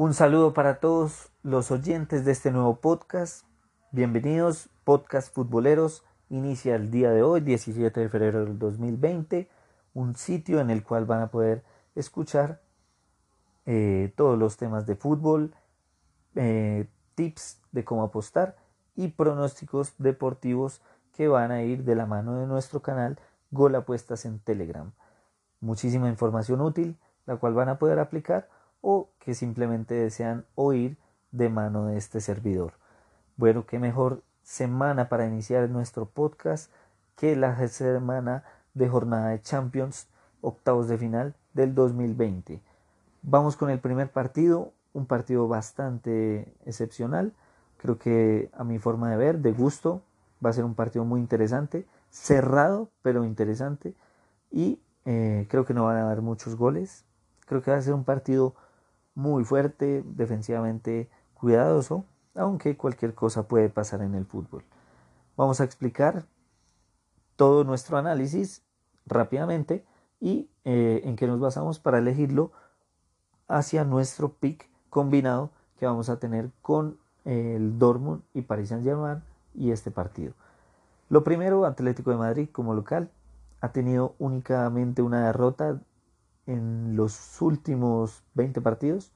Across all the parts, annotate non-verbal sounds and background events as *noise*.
Un saludo para todos los oyentes de este nuevo podcast. Bienvenidos, podcast futboleros. Inicia el día de hoy, 17 de febrero del 2020, un sitio en el cual van a poder escuchar eh, todos los temas de fútbol, eh, tips de cómo apostar y pronósticos deportivos que van a ir de la mano de nuestro canal Gol Apuestas en Telegram. Muchísima información útil, la cual van a poder aplicar o que simplemente desean oír de mano de este servidor. Bueno, qué mejor semana para iniciar nuestro podcast que la semana de jornada de Champions, octavos de final del 2020. Vamos con el primer partido, un partido bastante excepcional, creo que a mi forma de ver, de gusto, va a ser un partido muy interesante, cerrado pero interesante y eh, creo que no van a haber muchos goles, creo que va a ser un partido muy fuerte, defensivamente cuidadoso, aunque cualquier cosa puede pasar en el fútbol. Vamos a explicar todo nuestro análisis rápidamente y eh, en qué nos basamos para elegirlo hacia nuestro pick combinado que vamos a tener con el Dortmund y Paris Saint-Germain y este partido. Lo primero, Atlético de Madrid como local ha tenido únicamente una derrota en los últimos 20 partidos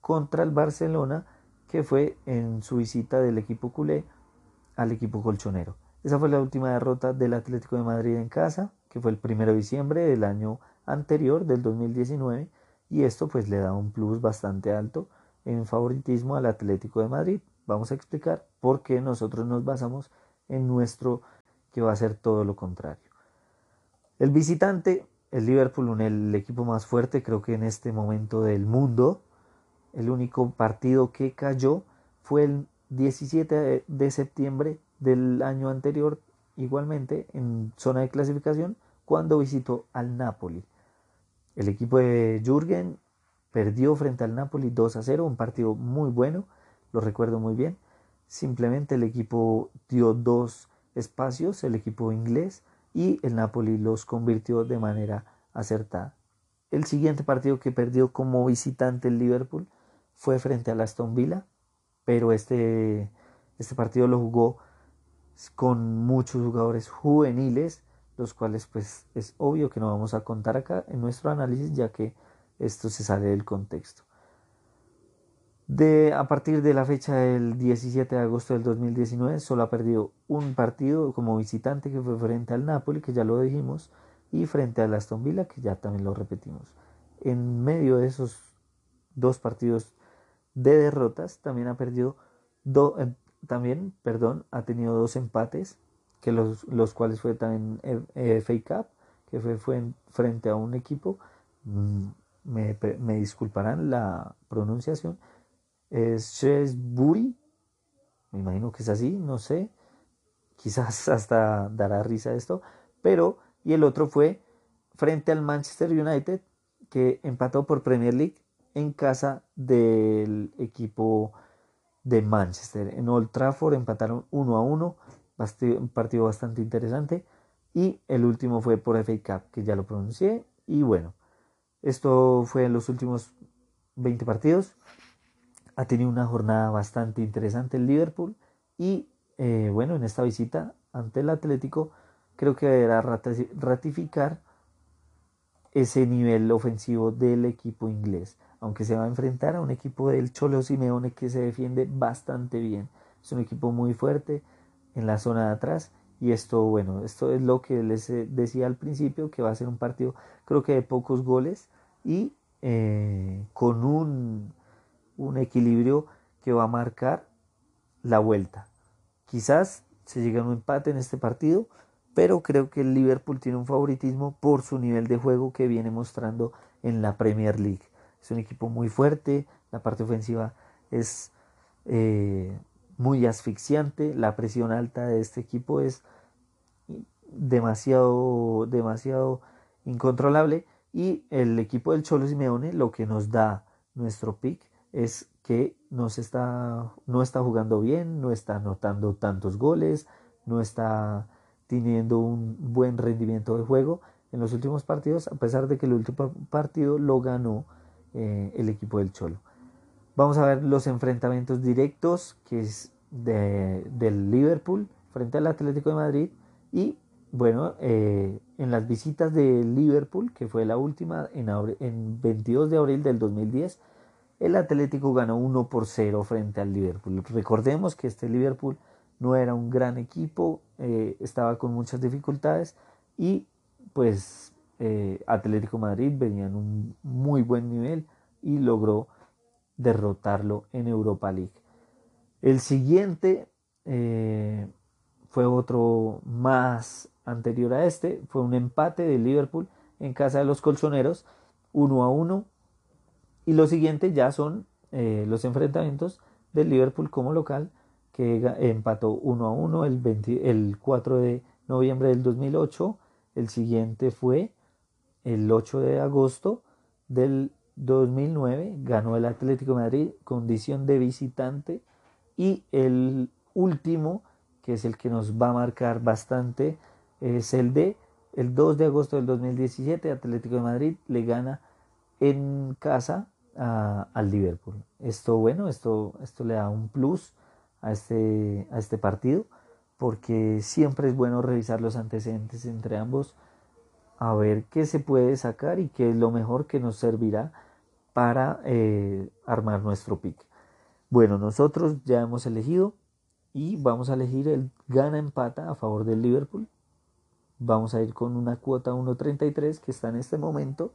contra el Barcelona, que fue en su visita del equipo culé al equipo colchonero. Esa fue la última derrota del Atlético de Madrid en casa, que fue el 1 de diciembre del año anterior, del 2019, y esto pues le da un plus bastante alto en favoritismo al Atlético de Madrid. Vamos a explicar por qué nosotros nos basamos en nuestro que va a ser todo lo contrario. El visitante el Liverpool, el equipo más fuerte creo que en este momento del mundo. El único partido que cayó fue el 17 de septiembre del año anterior, igualmente en zona de clasificación, cuando visitó al Napoli. El equipo de Jürgen perdió frente al Napoli 2 a 0, un partido muy bueno, lo recuerdo muy bien. Simplemente el equipo dio dos espacios, el equipo inglés, y el Napoli los convirtió de manera acertada. El siguiente partido que perdió como visitante el Liverpool fue frente al Aston Villa, pero este, este partido lo jugó con muchos jugadores juveniles, los cuales pues es obvio que no vamos a contar acá en nuestro análisis ya que esto se sale del contexto. De, a partir de la fecha del 17 de agosto del 2019, solo ha perdido un partido como visitante que fue frente al Napoli, que ya lo dijimos, y frente al Aston Villa, que ya también lo repetimos. En medio de esos dos partidos de derrotas, también ha perdido, eh, también, perdón, ha tenido dos empates, que los, los cuales fue también eh, FA Cup, que fue, fue frente a un equipo, mm, me, me disculparán la pronunciación, es Shrewsbury, me imagino que es así, no sé, quizás *laughs* hasta dará risa esto, pero, y el otro fue frente al Manchester United, que empató por Premier League en casa del equipo de Manchester. En Old Trafford empataron 1 a 1, un partido bastante interesante. Y el último fue por FA Cup, que ya lo pronuncié. Y bueno, esto fue en los últimos 20 partidos ha tenido una jornada bastante interesante el Liverpool y eh, bueno, en esta visita ante el Atlético creo que deberá ratificar ese nivel ofensivo del equipo inglés, aunque se va a enfrentar a un equipo del Cholo Simeone que se defiende bastante bien. Es un equipo muy fuerte en la zona de atrás y esto, bueno, esto es lo que les eh, decía al principio, que va a ser un partido creo que de pocos goles y eh, con un un equilibrio que va a marcar la vuelta. Quizás se llegue a un empate en este partido, pero creo que el Liverpool tiene un favoritismo por su nivel de juego que viene mostrando en la Premier League. Es un equipo muy fuerte, la parte ofensiva es eh, muy asfixiante, la presión alta de este equipo es demasiado, demasiado incontrolable y el equipo del Cholo Simeone lo que nos da nuestro pick es que no, está, no está jugando bien, no está anotando tantos goles, no está teniendo un buen rendimiento de juego en los últimos partidos, a pesar de que el último partido lo ganó eh, el equipo del Cholo. Vamos a ver los enfrentamientos directos que es de, del Liverpool frente al Atlético de Madrid y bueno, eh, en las visitas de Liverpool, que fue la última en, en 22 de abril del 2010, el Atlético ganó 1 por 0 frente al Liverpool. Recordemos que este Liverpool no era un gran equipo, eh, estaba con muchas dificultades y pues eh, Atlético Madrid venía en un muy buen nivel y logró derrotarlo en Europa League. El siguiente eh, fue otro más anterior a este, fue un empate de Liverpool en casa de los colchoneros, 1 a 1 y lo siguiente ya son eh, los enfrentamientos del Liverpool como local, que empató 1 a 1 el, el 4 de noviembre del 2008. El siguiente fue el 8 de agosto del 2009. Ganó el Atlético de Madrid, condición de visitante. Y el último, que es el que nos va a marcar bastante, es el de el 2 de agosto del 2017. Atlético de Madrid le gana en casa al Liverpool. Esto, bueno, esto, esto le da un plus a este, a este partido porque siempre es bueno revisar los antecedentes entre ambos a ver qué se puede sacar y qué es lo mejor que nos servirá para eh, armar nuestro pick. Bueno, nosotros ya hemos elegido y vamos a elegir el gana empata a favor del Liverpool. Vamos a ir con una cuota 1.33 que está en este momento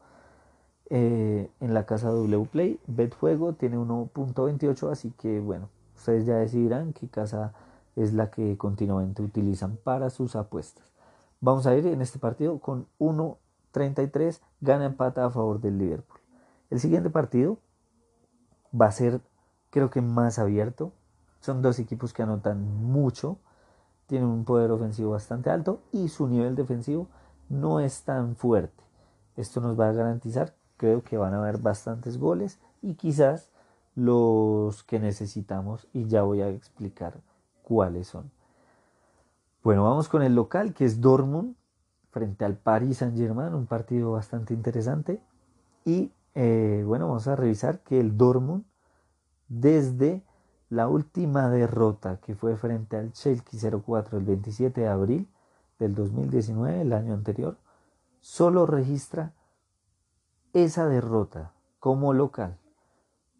eh, en la casa W Play. Betfuego tiene 1.28, así que bueno, ustedes ya decidirán qué casa es la que continuamente utilizan para sus apuestas. Vamos a ir en este partido con 1.33, gana empata a favor del Liverpool. El siguiente partido va a ser, creo que más abierto. Son dos equipos que anotan mucho, tienen un poder ofensivo bastante alto y su nivel defensivo no es tan fuerte. Esto nos va a garantizar creo que van a haber bastantes goles y quizás los que necesitamos y ya voy a explicar cuáles son. Bueno, vamos con el local que es Dortmund frente al Paris Saint Germain, un partido bastante interesante. Y eh, bueno, vamos a revisar que el Dortmund desde la última derrota que fue frente al Chelsea 04 el 27 de abril del 2019, el año anterior, solo registra esa derrota como local.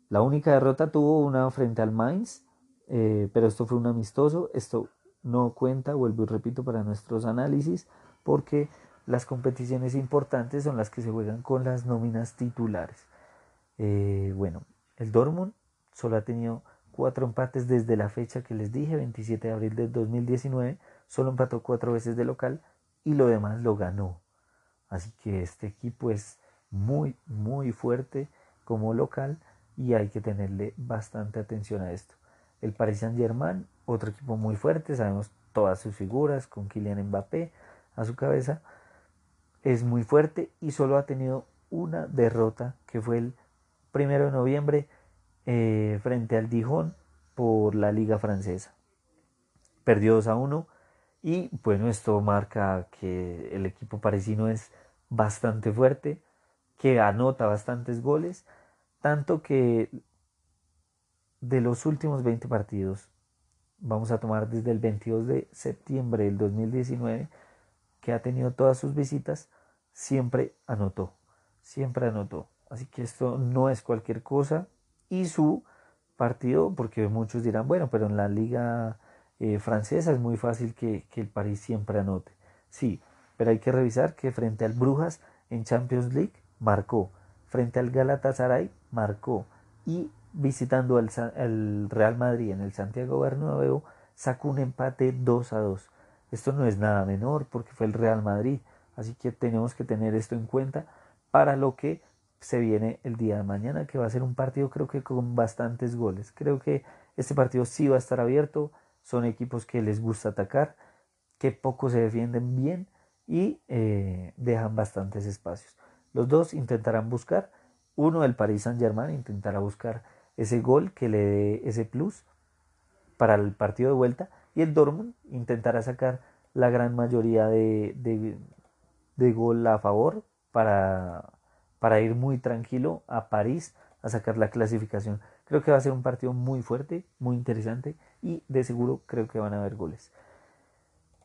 La única derrota tuvo una frente al Mainz, eh, pero esto fue un amistoso. Esto no cuenta, vuelvo y repito, para nuestros análisis, porque las competiciones importantes son las que se juegan con las nóminas titulares. Eh, bueno, el Dortmund solo ha tenido cuatro empates desde la fecha que les dije, 27 de abril del 2019. Solo empató cuatro veces de local y lo demás lo ganó. Así que este equipo es muy, muy fuerte como local y hay que tenerle bastante atención a esto. El Paris Saint Germain, otro equipo muy fuerte, sabemos todas sus figuras con Kylian Mbappé a su cabeza, es muy fuerte y solo ha tenido una derrota que fue el primero de noviembre eh, frente al Dijon por la liga francesa. Perdió 2 a 1 y bueno, esto marca que el equipo parisino es bastante fuerte que anota bastantes goles, tanto que de los últimos 20 partidos, vamos a tomar desde el 22 de septiembre del 2019, que ha tenido todas sus visitas, siempre anotó, siempre anotó. Así que esto no es cualquier cosa. Y su partido, porque muchos dirán, bueno, pero en la liga eh, francesa es muy fácil que, que el París siempre anote. Sí, pero hay que revisar que frente al Brujas en Champions League marcó. Frente al Galatasaray, marcó. Y visitando el, Real Madrid en el Santiago Bernabéu, sacó un empate 2 a 2. Esto no es nada menor porque fue el Real Madrid. Así que tenemos que tener esto en cuenta para lo que se viene el día de mañana, que va a ser un partido creo que con bastantes goles. Creo que este partido sí va a estar abierto. Son equipos que les gusta atacar, que poco se defienden bien y eh, dejan bastantes espacios. Los dos intentarán buscar, uno el Paris Saint Germain intentará buscar ese gol que le dé ese plus para el partido de vuelta y el Dortmund intentará sacar la gran mayoría de, de, gol a favor para, para ir muy tranquilo a París a sacar la clasificación. Creo que va a ser un partido muy fuerte, muy interesante y de seguro creo que van a haber goles.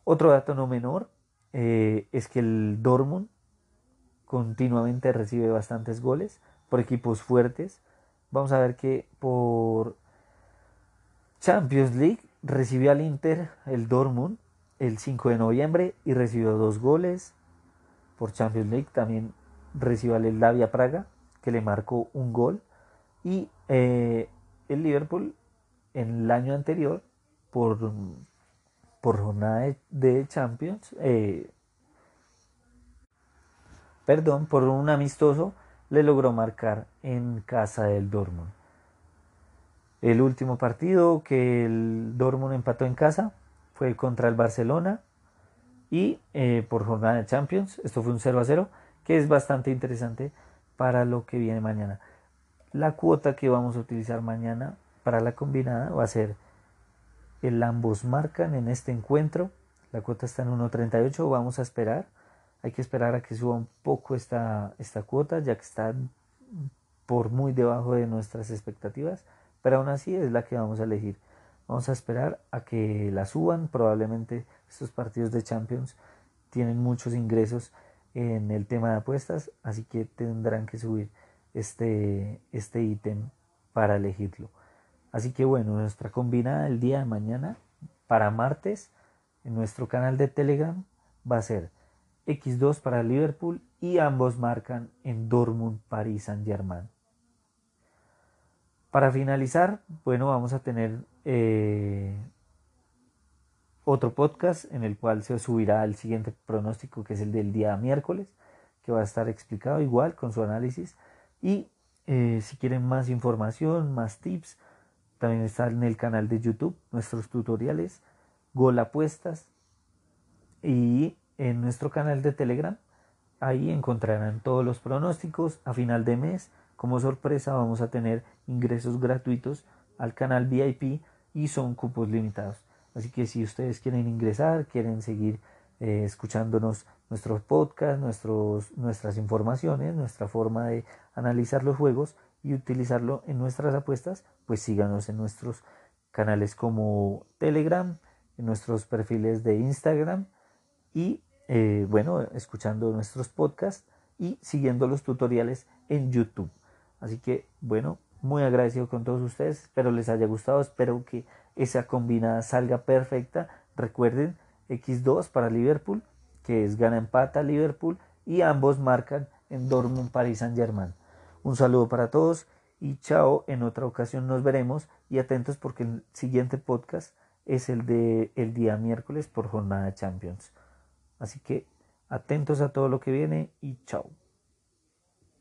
Otro dato no menor eh, es que el Dortmund continuamente recibe bastantes goles por equipos fuertes. Vamos a ver que por Champions League recibió al Inter el Dortmund el 5 de noviembre y recibió dos goles. Por Champions League también recibió al Davia Praga que le marcó un gol. Y eh, el Liverpool en el año anterior por, por jornada de, Champions, eh, perdón, por un amistoso le logró marcar en casa del Dortmund. El último partido que el Dortmund empató en casa fue contra el Barcelona y eh, por jornada de Champions, esto fue un 0 a 0, que es bastante interesante para lo que viene mañana. La cuota que vamos a utilizar mañana para la combinada va a ser el ambos marcan en este encuentro. La cuota está en 1.38, vamos a esperar. Hay que esperar a que suba un poco esta, esta cuota, ya que está por muy debajo de nuestras expectativas pero aún así es la que vamos a elegir. Vamos a esperar a que la suban. Probablemente estos partidos de Champions tienen muchos ingresos en el tema de apuestas, así que tendrán que subir este, este ítem para elegirlo. Así que bueno, nuestra combinada el día de mañana para martes en nuestro canal de Telegram va a ser X2 para Liverpool y ambos marcan en Dortmund, París, Saint Germain. Para finalizar, bueno, vamos a tener eh, otro podcast en el cual se subirá el siguiente pronóstico, que es el del día miércoles, que va a estar explicado igual con su análisis. Y eh, si quieren más información, más tips, también está en el canal de YouTube nuestros tutoriales, Gol Apuestas y en nuestro canal de Telegram. Ahí encontrarán todos los pronósticos a final de mes como sorpresa vamos a tener ingresos gratuitos al canal VIP y son cupos limitados. Así que si ustedes quieren ingresar, quieren seguir eh, escuchándonos nuestros podcasts, nuestros, nuestras informaciones, nuestra forma de analizar los juegos y utilizarlo en nuestras apuestas, pues síganos en nuestros canales como Telegram, en nuestros perfiles de Instagram y eh, bueno, escuchando nuestros podcasts y siguiendo los tutoriales en YouTube. Así que, bueno, muy agradecido con todos ustedes. Espero les haya gustado. Espero que esa combinada salga perfecta. Recuerden, X2 para Liverpool, que es gana empata Liverpool. Y ambos marcan en Dortmund, Paris Saint Germain. Un saludo para todos y chao. En otra ocasión nos veremos. Y atentos porque el siguiente podcast es el de el día miércoles por jornada Champions. Así que atentos a todo lo que viene y chao.